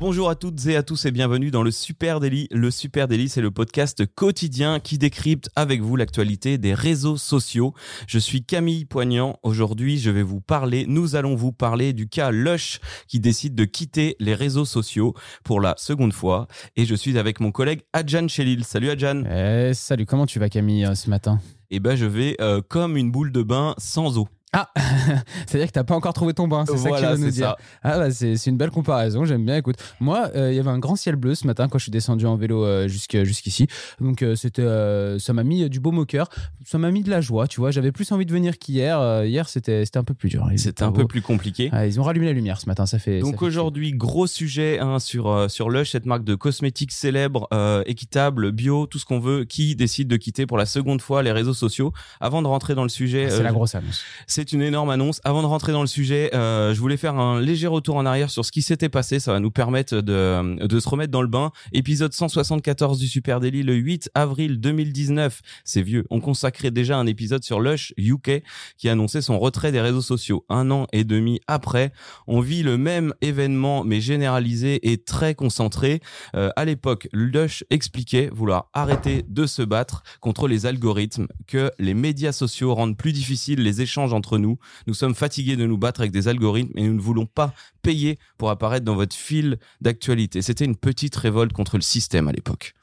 Bonjour à toutes et à tous et bienvenue dans le Super Daily. Le Super Daily, c'est le podcast quotidien qui décrypte avec vous l'actualité des réseaux sociaux. Je suis Camille Poignant. Aujourd'hui, je vais vous parler, nous allons vous parler du cas Lush qui décide de quitter les réseaux sociaux pour la seconde fois. Et je suis avec mon collègue Adjan Chelil. Salut Adjan. Eh, salut, comment tu vas Camille euh, ce matin? Eh ben, je vais euh, comme une boule de bain sans eau. Ah, c'est-à-dire que t'as pas encore trouvé ton bain, c'est ça que tu veux nous dire. ça. Ah bah c'est une belle comparaison, j'aime bien. Écoute, moi, euh, il y avait un grand ciel bleu ce matin quand je suis descendu en vélo euh, jusqu'ici, donc euh, c'était, euh, ça m'a mis du baume au cœur, ça m'a mis de la joie, tu vois. J'avais plus envie de venir qu'hier. Hier, c'était c'était un peu plus dur. C'était était un peu beau. plus compliqué. Ah, ils ont rallumé la lumière ce matin, ça fait. Donc aujourd'hui, gros sujet hein, sur, sur Lush, cette marque de cosmétiques célèbre, équitable, bio, tout ce qu'on veut, qui décide de quitter pour la seconde fois les réseaux sociaux. Avant de rentrer dans le sujet, chier. C'est la grosse annonce. c'est une énorme annonce. Avant de rentrer dans le sujet, euh, je voulais faire un léger retour en arrière sur ce qui s'était passé. Ça va nous permettre de, de se remettre dans le bain. Épisode 174 du Super Daily, le 8 avril 2019. C'est vieux. On consacrait déjà un épisode sur Lush UK qui annonçait son retrait des réseaux sociaux. Un an et demi après, on vit le même événement mais généralisé et très concentré. Euh, à l'époque, Lush expliquait vouloir arrêter de se battre contre les algorithmes, que les médias sociaux rendent plus difficiles les échanges entre nous. Nous sommes fatigués de nous battre avec des algorithmes et nous ne voulons pas payer pour apparaître dans votre fil d'actualité. C'était une petite révolte contre le système à l'époque.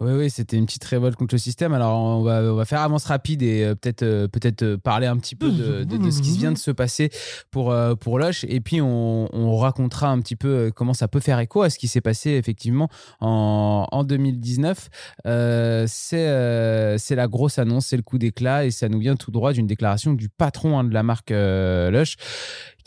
Oui, oui, c'était une petite révolte contre le système. Alors, on va, faire avance rapide et euh, peut-être euh, peut-être euh, parler un petit peu de, ce qui vient de se passer pour, euh, pour Lush. Et puis, on, on racontera un petit peu comment ça peut faire écho à ce qui s'est passé effectivement en, en 2019. Euh, c'est la grosse annonce, c'est le coup d'éclat et ça nous vient tout droit d'une déclaration du patron hein, de la marque Lush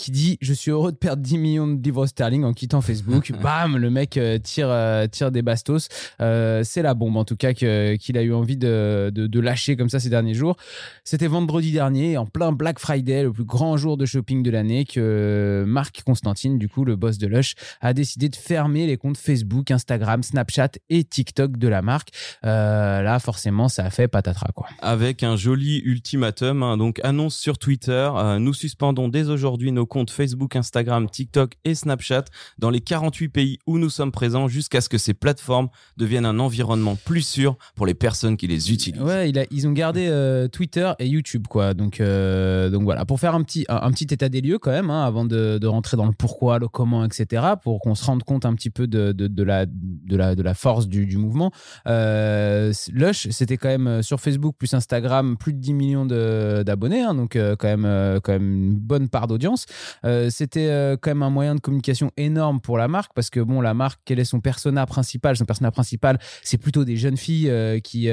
qui dit Je suis heureux de perdre 10 millions de livres sterling en quittant Facebook. Bam, le mec euh, tire, euh, tire des bastos. Euh, c'est la bombe en tout cas que- qu'il a eu envie de, de- de lâcher comme ça ces derniers jours. C'était vendredi dernier, en plein Black Friday, le plus grand jour de shopping de l'année, que Marc Constantine, du coup le boss de Lush, a décidé de fermer les comptes Facebook, Instagram, Snapchat et TikTok de la marque. Euh, là, forcément, ça a fait patatras quoi. Avec un joli ultimatum, hein. donc annonce sur Twitter, euh, nous suspendons dès aujourd'hui nos comptes Facebook, Instagram, TikTok et Snapchat dans les 48 pays où nous sommes présents jusqu'à ce que ces plateformes deviennent un environnement plus sûr pour les personnes qui les utilisent. Ouais, ils ont gardé euh, Twitter et YouTube, quoi. Donc, euh, donc voilà, pour faire un petit, un, petit état des lieux quand même, hein, avant de, de rentrer dans le pourquoi, le comment, etc., pour qu'on se rende compte un petit peu de, de, la, de, la, de la force du, du mouvement. Euh, Lush, c'était quand même sur Facebook plus Instagram, plus de 10 millions d'abonnés, hein, donc quand, même, quand même une bonne part d'audience. Euh, c'était euh, quand même un moyen de communication énorme pour la marque, parce que bon, la marque, quel est son persona principal? Son persona principal, c'est plutôt des jeunes filles euh, qui,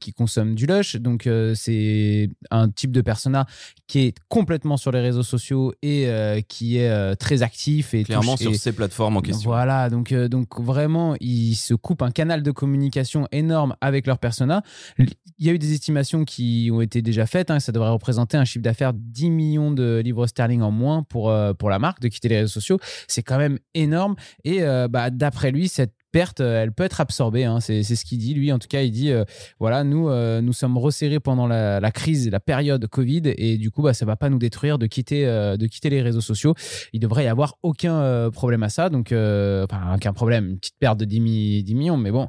qui consomment du lush. Donc, c'est un type de persona qui est complètement sur les réseaux sociaux et qui est très actif et Clairement touche- sur et- ces plateformes en question. Voilà, donc, donc vraiment, ils se coupent un canal de communication énorme avec leur persona. Il y a eu des estimations qui ont été déjà faites. hein, ça devrait représenter un chiffre d'affaires de 10 millions de livres sterling en moins pour, euh, pour la marque de quitter les réseaux sociaux. C'est quand même énorme. Et euh, bah, d'après lui, cette perte, euh, elle peut être absorbée. hein, c'est ce qu'il dit. Lui, en tout cas, il dit voilà, nous, nous sommes resserrés pendant la, crise, la période Covid, et du coup, bah, ça va pas nous détruire de quitter, de quitter les réseaux sociaux. Il devrait y avoir aucun problème à ça. Donc, enfin, aucun problème, une petite perte de 10, mi- 10 millions, mais bon.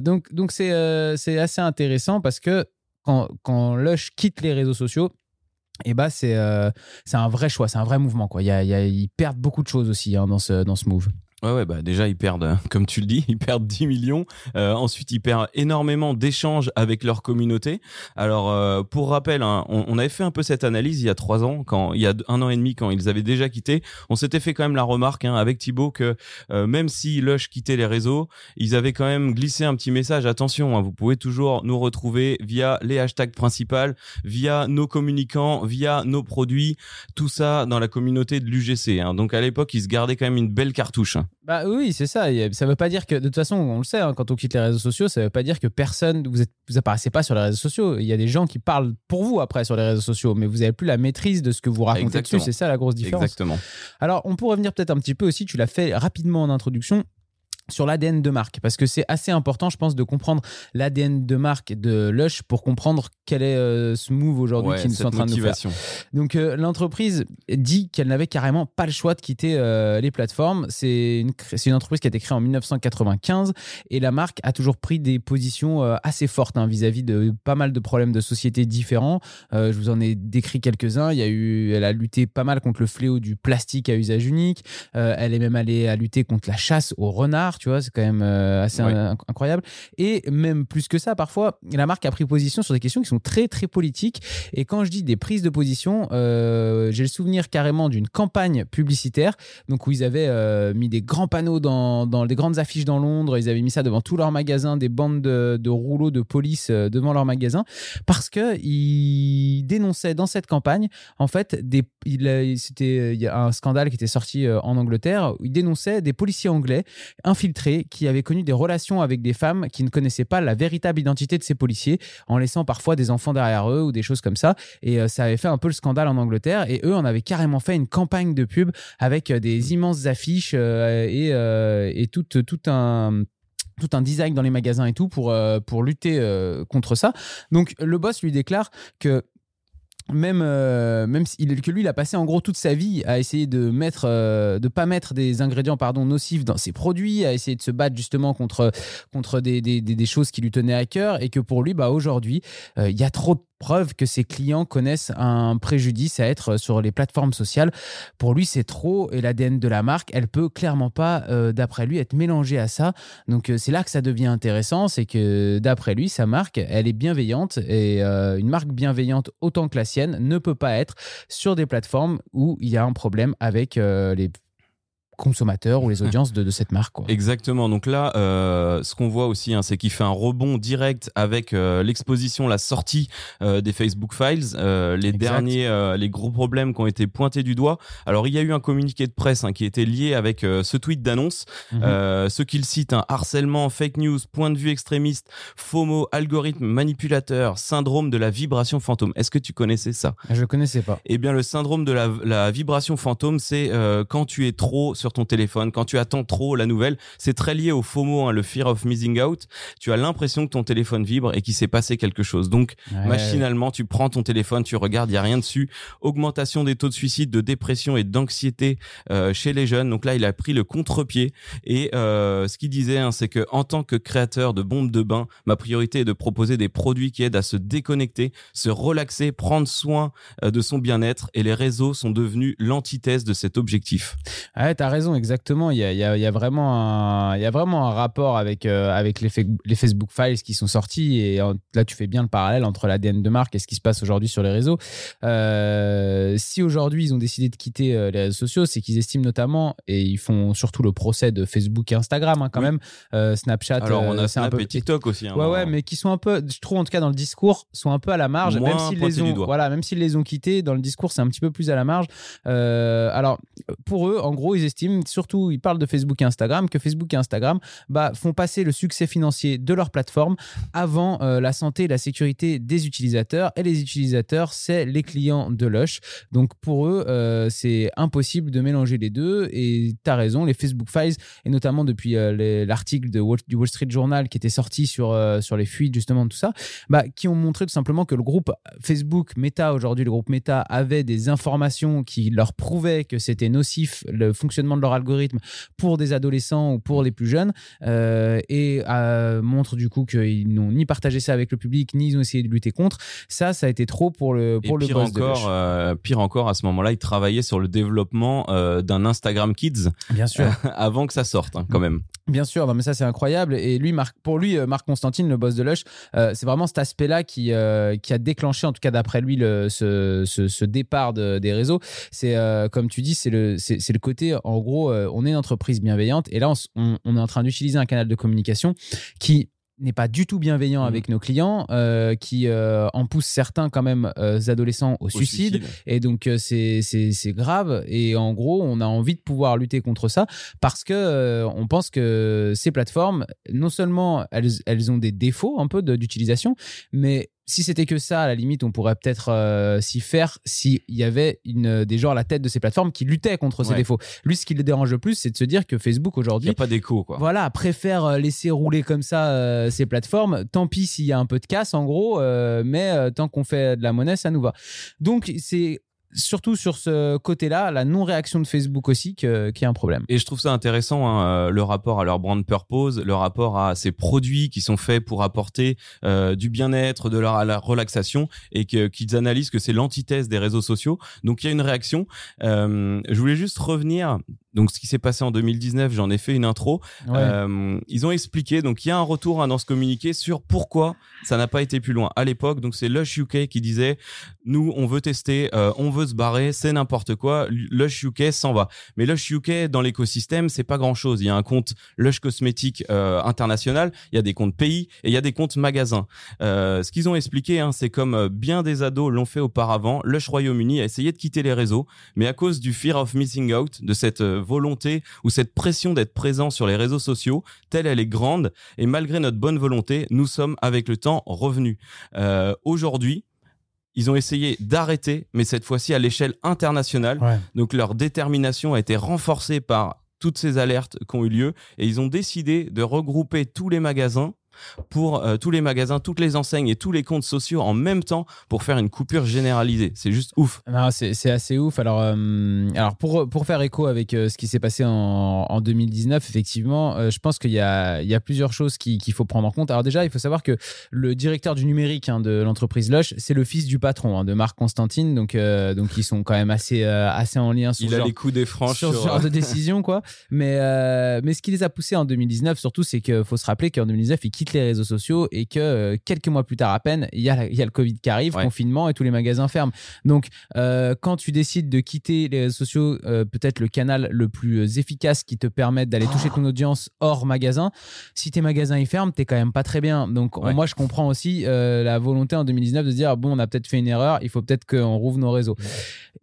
Donc, donc c'est c'est assez intéressant parce que quand, quand Lush quitte les réseaux sociaux, et bah c'est euh, c'est un vrai choix, c'est un vrai mouvement quoi. Il y ils perdent beaucoup de choses aussi hein, dans ce dans ce move. Ouais, ouais, bah déjà, ils perdent, euh, comme tu le dis, ils perdent 10 millions. Euh, ensuite, ils perdent énormément d'échanges avec leur communauté. Alors, euh, pour rappel, hein, on, on avait fait un peu cette analyse il y a trois ans, quand il y a un an et demi, quand ils avaient déjà quitté. On s'était fait quand même la remarque hein, avec Thibaut que euh, même si Lush quittait les réseaux, ils avaient quand même glissé un petit message. Attention, hein, vous pouvez toujours nous retrouver via les hashtags principaux, via nos communicants, via nos produits, tout ça dans la communauté de l'UGC. hein. Donc à l'époque, ils se gardaient quand même une belle cartouche. Bah oui, c'est ça. Ça veut pas dire que, de toute façon, on le sait, hein, quand on quitte les réseaux sociaux, ça veut pas dire que personne, vous êtes, vous apparaissez pas sur les réseaux sociaux. Il y a des gens qui parlent pour vous après sur les réseaux sociaux, mais vous avez plus la maîtrise de ce que vous racontez Exactement. dessus. C'est ça la grosse différence. Exactement. Alors, on pourrait revenir peut-être un petit peu aussi, tu l'as fait rapidement en introduction, sur l'ADN de marque parce que c'est assez important je pense de comprendre l'ADN de marque de Lush pour comprendre quel est euh, ce move aujourd'hui Ouais, qu'ils sont en train de nous faire. Donc euh, l'entreprise dit qu'elle n'avait carrément pas le choix de quitter euh, les plateformes. C'est une, c'est une entreprise qui a été créée en 1995 et la marque a toujours pris des positions assez fortes hein, vis-à-vis de pas mal de problèmes de société différents. Je vous en ai décrit quelques-uns. Il y a eu, elle a lutté pas mal contre le fléau du plastique à usage unique. Elle est même allée à lutter contre la chasse aux Tu vois, c'est quand même euh, assez Ouais. incroyable. Et même plus que ça, parfois, la marque a pris position sur des questions qui sont très très politiques. Et quand je dis des prises de position, euh, j'ai le souvenir carrément d'une campagne publicitaire, donc où ils avaient euh, mis des grands panneaux dans, dans des grandes affiches dans Londres, ils avaient mis ça devant tous leurs magasins, des bandes de, de rouleaux de police devant leurs magasins, parce que ils dénonçaient dans cette campagne, en fait, des, il, c'était, il y a un scandale qui était sorti en Angleterre, où ils dénonçaient des policiers anglais infiltrés qui avaient connu des relations avec des femmes qui ne connaissaient pas la véritable identité de ces policiers, en laissant parfois des enfants derrière eux ou des choses comme ça. Et euh, ça avait fait un peu le scandale en Angleterre. Et eux en avaient carrément fait une campagne de pub avec euh, des immenses affiches euh, et, et tout, tout un tout un design dans les magasins et tout pour, pour lutter contre ça. Donc le boss lui déclare que même, euh, même que lui, il a passé en gros toute sa vie à essayer de mettre, euh, de pas mettre des ingrédients pardon nocifs dans ses produits, à essayer de se battre justement contre contre des, des, des- des choses qui lui tenaient à cœur, et que pour lui, bah aujourd'hui, euh, il y a trop de preuves que ses clients connaissent un préjudice à être sur les plateformes sociales. Pour lui, c'est trop, et l'ADN de la marque, elle peut clairement pas, euh, d'après lui, être mélangée à ça. Donc euh, c'est là que ça devient intéressant, c'est que d'après lui, sa marque, elle est bienveillante et euh, une marque bienveillante autant que la sienne ne peut pas être sur des plateformes où il y a un problème avec les consommateurs ou les audiences de, de cette marque. Quoi. Exactement. Donc là, euh, ce qu'on voit aussi, hein, c'est qu'il fait un rebond direct avec euh, l'exposition, la sortie euh, des Facebook Files, euh, les Exact. derniers, euh, les gros problèmes qui ont été pointés du doigt. Alors il y a eu un communiqué de presse hein, qui était lié avec ce tweet d'annonce, euh, ce qu'il cite un harcèlement, fake news, point de vue extrémiste, FOMO, algorithme manipulateur, syndrome de la vibration fantôme. Est-ce que tu connaissais ça? Je connaissais pas. eh bien, le syndrome de la, la vibration fantôme, c'est euh, quand tu es trop sur ton téléphone, quand tu attends trop la nouvelle. C'est très lié au FOMO, hein, le fear of missing out. Tu as l'impression que ton téléphone vibre et qu'il s'est passé quelque chose. Donc, Ouais. machinalement, tu prends ton téléphone, tu regardes, il y a rien dessus. Augmentation des taux de suicide, de dépression et d'anxiété euh, chez les jeunes. Donc là, il a pris le contre-pied. Et euh, ce qu'il disait, hein, c'est que en tant que créateur de bombes de bain, ma priorité est de proposer des produits qui aident à se déconnecter, se relaxer, prendre soin euh, de son bien-être. Et les réseaux sont devenus l'antithèse de cet objectif. Ouais, t'as raison, exactement. Il y a, il y a- il y a vraiment un, il y a vraiment un rapport avec, euh, avec les, fa- les Facebook Files qui sont sortis. Et là, tu fais bien le parallèle entre l'ADN de marque et ce qui se passe aujourd'hui sur les réseaux. Euh, si aujourd'hui, ils ont décidé de quitter euh, les réseaux sociaux, c'est qu'ils estiment notamment, et ils font surtout le procès de Facebook et Instagram hein, quand Oui. même, euh, Snapchat. Alors, on a c'est un Snap peu- et TikTok aussi. hein, Ouais, ouais, mais qui sont un peu, je trouve en tout cas dans le discours, sont un peu à la marge, Moins même s'ils les ont, voilà, même s'ils les ont quittés, dans le discours, c'est un petit peu plus à la marge. Alors, pour eux, en gros, ils estiment, surtout, ils parlent de Facebook et Instagram, que Facebook et Instagram bah, font passer le succès financier de leur plateforme avant euh, la santé et la sécurité des utilisateurs. Et les utilisateurs, c'est les clients de Lush. Donc, pour eux, euh, c'est impossible de mélanger les deux. Et tu as raison, les Facebook Files, et notamment depuis euh, l'article du Wall Street Journal qui était sorti sur, sur les fuites, justement, de tout ça, bah, qui ont montré tout simplement que le groupe Facebook Meta, aujourd'hui le groupe Meta, avait des informations qui leur prouvaient que c'était nocif le fonctionnement de leur algorithme pour des adolescents ou pour les plus jeunes, euh, et euh, montre du coup qu'ils n'ont ni partagé ça avec le public, ni ils ont essayé de lutter contre. Ça, ça a été trop pour le, Et pour le pire boss encore, euh, pire encore, à ce moment-là, il travaillait sur le développement d'un Instagram Kids Bien sûr. avant que ça sorte, hein, quand même. Bien sûr, non, mais ça c'est incroyable. Et lui, Marc, pour lui, Marc Constantine, le boss de Lush, euh, c'est vraiment cet aspect-là qui, euh, qui a déclenché, en tout cas d'après lui, le, ce, ce, ce départ de- des réseaux. C'est euh, comme tu dis, c'est le, c'est le côté, en gros, euh, on est une entreprise bienveillante et là, on, est en train d'utiliser un canal de communication qui n'est pas du tout bienveillant Mhm. avec nos clients, euh, qui euh, en pousse certains quand même euh, adolescents au, Au suicide. Et donc, c'est grave. Et en gros, on a envie de pouvoir lutter contre ça parce que on pense que ces plateformes, non seulement elles, elles ont des défauts un peu d'utilisation, mais si c'était que ça, à la limite, on pourrait peut-être euh, s'y faire s'il y avait une, des gens à la tête de ces plateformes qui luttaient contre ces défauts. Lui, ce qui le dérange le plus, c'est de se dire que Facebook Il n'y aujourd'hui a pas d'écho, quoi. voilà, préfère euh, laisser rouler comme ça euh, ces plateformes. Tant pis s'il y a un peu de casse, en gros, euh, mais euh, tant qu'on fait de la monnaie, ça nous va. Donc, c'est surtout sur ce côté-là, la non-réaction de Facebook aussi, que- qui est un problème. Et je trouve ça intéressant, hein, le rapport à leur brand purpose, le rapport à ces produits qui sont faits pour apporter euh, du bien-être, de leur, la relaxation, et qu'ils analysent que c'est l'antithèse des réseaux sociaux. Donc il y a une réaction. Euh, je voulais juste revenir. Donc ce qui s'est passé en 2019, j'en ai fait une intro. Ouais. Euh, ils ont expliqué, donc il y a un retour hein, dans ce communiqué sur pourquoi ça n'a pas été plus loin. À l'époque, donc c'est Lush UK qui disait, nous on veut tester, euh, on veut se barrer, c'est n'importe quoi. Lush UK s'en va. Mais Lush UK dans l'écosystème, c'est pas grand chose. Il y a un compte Lush cosmétique euh, international, il y a des comptes pays et il y a des comptes magasins. Ce qu'ils ont expliqué, hein, c'est comme bien des ados l'ont fait auparavant. Lush Royaume-Uni a essayé de quitter les réseaux, mais à cause du fear of missing out, de cette volonté ou cette pression d'être présent sur les réseaux sociaux, telle elle est grande, et malgré notre bonne volonté, nous sommes avec le temps revenus. Euh, Aujourd'hui, ils ont essayé d'arrêter, mais cette fois-ci à l'échelle internationale. Ouais. Donc leur détermination a été renforcée par toutes ces alertes qui ont eu lieu et ils ont décidé de regrouper tous les magasins pour euh, tous les magasins, toutes les enseignes et tous les comptes sociaux en même temps pour faire une coupure généralisée. C'est juste ouf. C'est assez ouf. Alors, euh, alors pour, pour faire écho avec euh, ce qui s'est passé en, en 2019, effectivement, je pense qu'il y a, il y a plusieurs choses qui- qu'il faut prendre en compte. Alors déjà, il faut savoir que le directeur du numérique hein, de l'entreprise Lush, c'est le fils du patron hein, de Marc Constantine. Donc, donc ils sont quand même assez, assez en lien sur Il ce a genre- les coups des franches sur ce sur, genre de décision quoi mais mais ce qui les a poussés en 2019 surtout c'est qu'il faut se rappeler qu'en 2019 ils quittent les réseaux sociaux et que euh, quelques mois plus tard à peine il y a la- il y a le Covid qui arrive Ouais. confinement et tous les magasins ferment donc euh, quand tu décides de quitter les réseaux sociaux euh, peut-être le canal le plus efficace qui te permette d'aller toucher ton audience hors magasin si tes magasins ils ferment t'es quand même pas très bien donc Ouais. moi je comprends aussi euh, la volonté en 2019 de dire bon on a peut-être fait une erreur il faut peut-être qu'on rouvre nos réseaux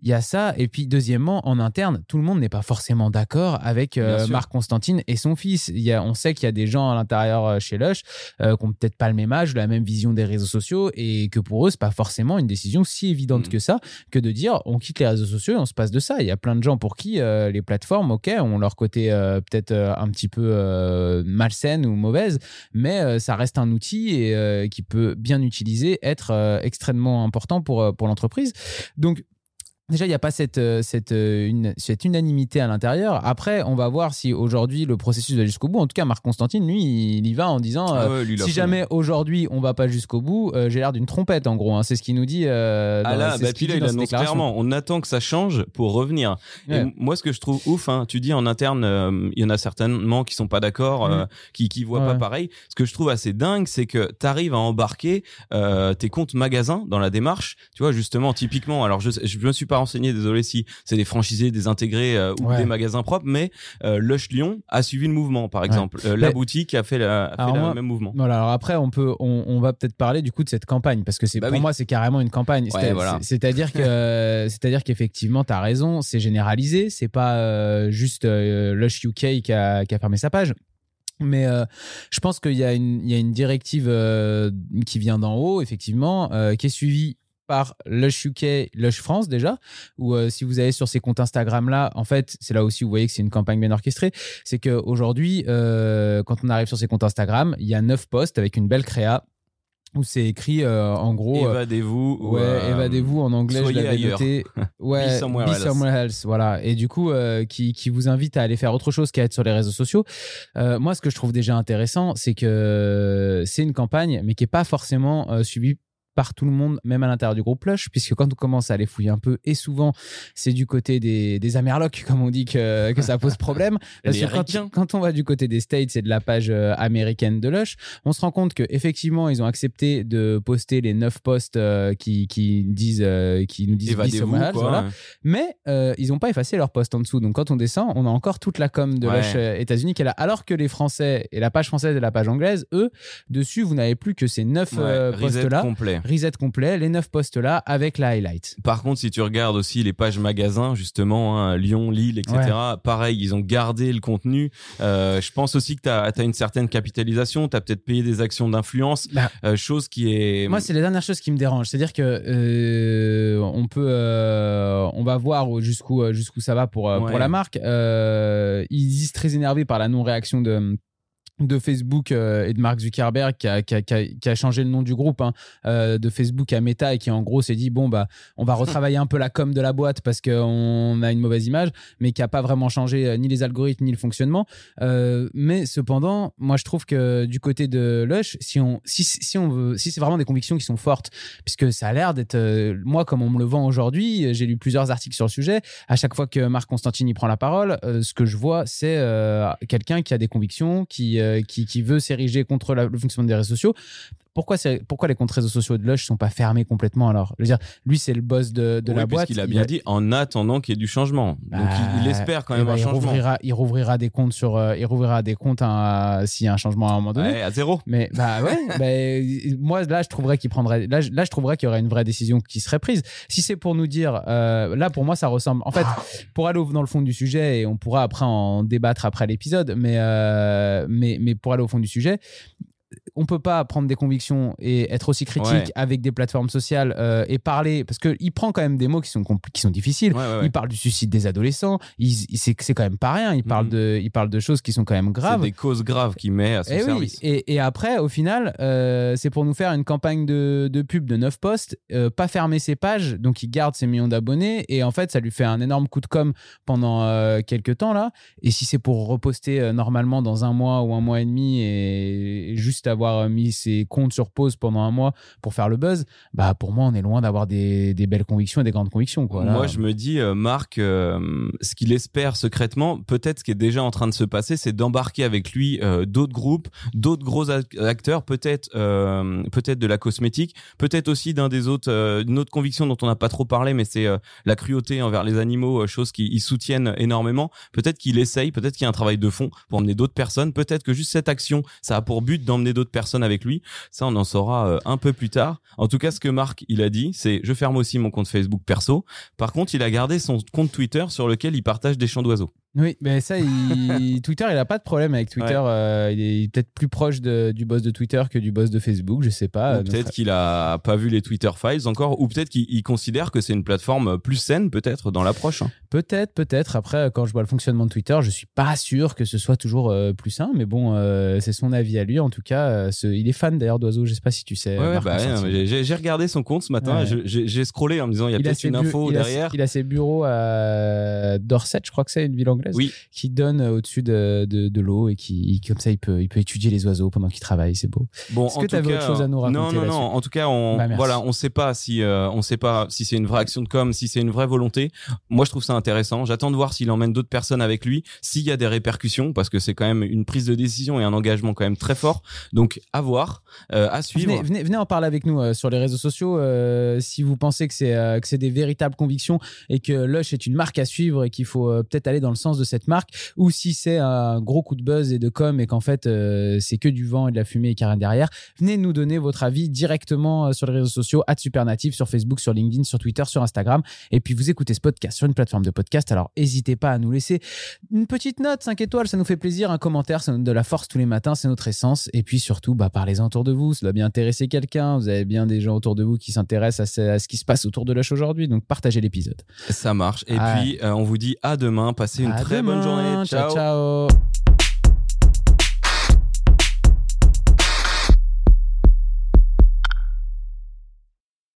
il y a ça. Et puis, deuxièmement, en interne, tout le monde n'est pas forcément d'accord avec euh. Marc Constantine et son fils. Il y a, on sait qu'il y a des gens à l'intérieur euh, chez Lush euh, qui n'ont peut-être pas le même âge, la même vision des réseaux sociaux et que pour eux, c'est pas forcément une décision si évidente Mhm. que ça que de dire on quitte les réseaux sociaux et on se passe de ça. Il y a plein de gens pour qui euh, les plateformes, ok, ont leur côté euh, peut-être euh, un petit peu euh, malsaine ou mauvaise, mais euh, ça reste un outil et euh, qui peut bien utilisé être euh, extrêmement important pour, pour l'entreprise. Donc, Déjà, il n'y a pas cette, euh, cette, euh, une- cette unanimité à l'intérieur. Après, on va voir si aujourd'hui le processus va jusqu'au bout. En tout cas, Marc Constantine, lui, il y va en disant Ah euh, ouais, il si jamais aujourd'hui on va pas jusqu'au bout, euh, j'ai l'air d'une trompette en gros. hein. C'est ce qu'il nous dit. euh, Ah dans- là, bah, ce puis là, il dans ses annonce clairement, on attend que ça change pour revenir. Ouais. moi, ce que je trouve ouf, hein, tu dis en interne, il y en a certainement qui sont pas d'accord, euh, qui qui voient pas pareil. Ce que je trouve assez dingue, c'est que tu arrives à embarquer tes comptes magasins dans la démarche. Tu vois, justement, typiquement, alors je je me suis pas renseigné, désolé si c'est des franchisés, des intégrés euh, ou Ouais. des magasins propres, mais euh, Lush Lyon a suivi le mouvement, par exemple. Euh, la Mais- boutique a fait, la, a fait Alors la- moi- le même mouvement. Voilà, alors après, on, peut, on, on va peut-être parler du coup de cette campagne, parce que c'est Bah pour oui. moi, c'est carrément une campagne. Ouais, voilà. C'est-à-dire que, c'est-à-dire qu'effectivement, tu as raison, c'est généralisé, c'est pas juste Lush UK qui a, qui a fermé sa page. Mais euh, je pense qu'il y, a une- il y a une directive euh, qui vient d'en haut, effectivement, euh, qui est suivie par Lush UK, Lush France déjà, où euh, si vous allez sur ces comptes Instagram là, en fait, c'est là aussi où vous voyez que c'est une campagne bien orchestrée, c'est qu'aujourd'hui, euh, quand on arrive sur ces comptes Instagram, il y a neuf posts avec une belle créa où c'est écrit euh, en gros... euh, Évadez-vous. ou, Ouais, euh, évadez-vous en anglais, je soyez l'avais ailleurs. noté. Ouais, Be somewhere else. else, Voilà. Et du coup, euh, qui, qui vous invite à aller faire autre chose qu'à être sur les réseaux sociaux. Moi, ce que je trouve déjà intéressant, c'est que c'est une campagne, mais qui est pas forcément suivie par tout le monde, même à l'intérieur du groupe Lush, puisque quand on commence à aller fouiller un peu, et souvent c'est du côté des, des Amerlocs, comme on dit que, que ça pose problème. Parce que quand, quand on va du côté des States et de la page euh, américaine de Lush, on se rend compte que effectivement ils ont accepté de poster les neuf posts euh, qui, qui disent euh, qui nous disent Évadez-vous, quoi. voilà. mais euh, ils n'ont pas effacé leur post en dessous. Donc quand on descend, on a encore toute la com de Ouais. Lush États-Unis qui est là. Alors que les Français et la page française et la page anglaise, eux, dessus, vous n'avez plus que ces neuf Ouais, euh, reset complet. les 9 postes là avec la highlight. Par contre, si tu regardes aussi les pages magasins, justement, hein, Lyon, Lille, etc., pareil, ils ont gardé le contenu. Euh, je pense aussi que tu as, une certaine capitalisation, tu as peut-être payé des actions d'influence, Bah, euh, chose qui est... Moi, c'est la dernière chose qui me dérange. C'est-à-dire que euh, on peut, euh, on va voir jusqu'où euh, jusqu'où ça va pour, euh, pour la marque. Euh, ils disent très énervés par la non-réaction de de Facebook euh, et de Mark Zuckerberg qui a, qui a- qui a- changé le nom du groupe hein, euh, de Facebook à Meta et qui en gros s'est dit bon bah on va retravailler un peu la com de la boîte parce qu'on a une mauvaise image mais qui a pas vraiment changé euh, ni les algorithmes ni le fonctionnement. Mais cependant moi je trouve que du côté de Lush si on si, si on veut si c'est vraiment des convictions qui sont fortes puisque ça a l'air d'être moi comme on me le vend aujourd'hui j'ai lu plusieurs articles sur le sujet à chaque fois que Marc Constantini prend la parole ce que je vois c'est quelqu'un qui a des convictions qui qui, qui veut s'ériger contre le fonctionnement des réseaux sociaux pourquoi, pourquoi les comptes réseaux sociaux de Lush sont pas fermés complètement alors? Je veux dire, lui c'est le boss de, de Oui, la boîte. puisqu'il a bien dit en attendant qu'il y ait du changement. Donc il, il espère quand même ben, un il changement. Rouvrira, il rouvrira des comptes sur, euh, il rouvrira des comptes hein, s'il y a un changement à un moment donné. Ouais, à zéro. Mais bah ouais, bah, moi là je trouverais qu'il prendrait, là, je- là je trouverais qu'il y aurait une vraie décision qui serait prise. Si c'est pour nous dire, euh, là pour moi ça ressemble. En fait, pour aller dans le fond du sujet et on pourra après en débattre après l'épisode, mais euh, mais mais pour aller au fond du sujet. On peut pas prendre des convictions et être aussi critique Ouais. avec des plateformes sociales euh, et parler parce que il prend quand même des mots qui sont qui sont difficiles. Ouais, ouais, ouais. Il parle du suicide des adolescents. Il, il- c'est quand même pas rien. Il parle Mhm. de il parle de choses qui sont quand même C'est graves. des causes graves qu'il met à son Et, Eh oui, service. et, et après, au final, euh, c'est pour nous faire une campagne de, de pub de 9 postes, euh, pas fermer ses pages, donc il garde ses millions d'abonnés, et en fait, ça lui fait un énorme coup de com pendant quelques temps là. Et si c'est pour reposter normalement dans un mois ou un mois et demi et, et juste avoir euh, mis ses comptes sur pause pendant un mois pour faire le buzz, bah pour moi, on est loin d'avoir des, des belles convictions et des grandes convictions. Quoi. Là, Moi, je me dis, euh, Marc, euh, ce qu'il espère secrètement, peut-être ce qui est déjà en train de se passer, c'est d'embarquer avec lui euh, d'autres groupes, d'autres gros ac- acteurs, peut-être, peut-être de la cosmétique, peut-être aussi d'un des autres, euh, une autre conviction dont on n'a pas trop parlé, mais c'est la cruauté envers les animaux, chose qu'ils ils soutiennent énormément. Peut-être qu'il essaye, peut-être qu'il y a un travail de fond pour emmener d'autres personnes. Peut-être que juste cette action, ça a pour but d'emmener d'autres personnes avec lui. Ça, on en saura euh, un peu plus tard. En tout cas, ce que Marc, il a dit, c'est je ferme aussi mon compte Facebook perso. Par contre, il a gardé son compte Twitter sur lequel il partage des chants d'oiseaux. Oui, mais ça, il- Twitter, il a pas de problème avec Twitter. euh, il est peut-être plus proche de- du boss de Twitter que du boss de Facebook, je sais pas. ou peut-être notre- qu'il a pas vu les Twitter Files encore, ou peut-être qu'il il considère que c'est une plateforme plus saine, peut-être dans l'approche. hein. Peut-être, peut-être. Après, quand je vois le fonctionnement de Twitter, je suis pas sûr que ce soit toujours euh, plus sain, mais bon, euh, c'est son avis à lui. En tout cas, ce- il est fan d'ailleurs d'oiseaux. Je sais pas si tu sais. Ouais, bah, ouais, j'ai j'ai regardé son compte ce matin, j'ai scrollé en me disant il y a Il peut-être une bu- info il a- derrière. il a ses bureaux à Dorset, je crois que c'est une ville anglaise, Oui. qui donne euh, au-dessus de, de, de l'eau et qui, comme ça, il peut, il peut étudier les oiseaux pendant qu'il travaille. C'est beau. Bon, Est-ce que tout t'avais cas, autre chose à nous raconter Non, non, non. En tout cas, on, Bah, voilà, on sait pas si, euh, on sait pas si c'est une vraie action de com, si c'est une vraie volonté. Moi, je trouve ça intéressant. J'attends de voir s'il emmène d'autres personnes avec lui, s'il y a des répercussions, parce que c'est quand même une prise de décision et un engagement quand même très fort. Donc, à voir, euh, à suivre. Venez, venez, venez en parler avec nous euh, sur les réseaux sociaux si vous pensez que c'est que c'est des véritables convictions et que Lush est une marque à suivre et qu'il faut peut-être aller dans le sens de cette marque ou si c'est un gros coup de buzz et de com et qu'en fait euh, c'est que du vent et de la fumée et qu'il n'y a rien derrière. Venez nous donner votre avis directement euh, sur les réseaux sociaux @supernative sur Facebook, sur LinkedIn, sur Twitter, sur Instagram et puis vous écoutez ce podcast sur une plateforme de podcast alors n'hésitez pas à nous laisser une petite note 5 étoiles, ça nous fait plaisir, un commentaire, ça nous donne de la force tous les matins, c'est notre essence et puis surtout bah parlez-en autour de vous, ça doit bien intéresser quelqu'un, vous avez bien des gens autour de vous qui s'intéressent à ce, à ce qui se passe autour de Lush aujourd'hui donc partagez l'épisode. Ça marche. Et Ah. puis, euh, on vous dit à demain. Passez une À très bonne journée. ciao. ciao.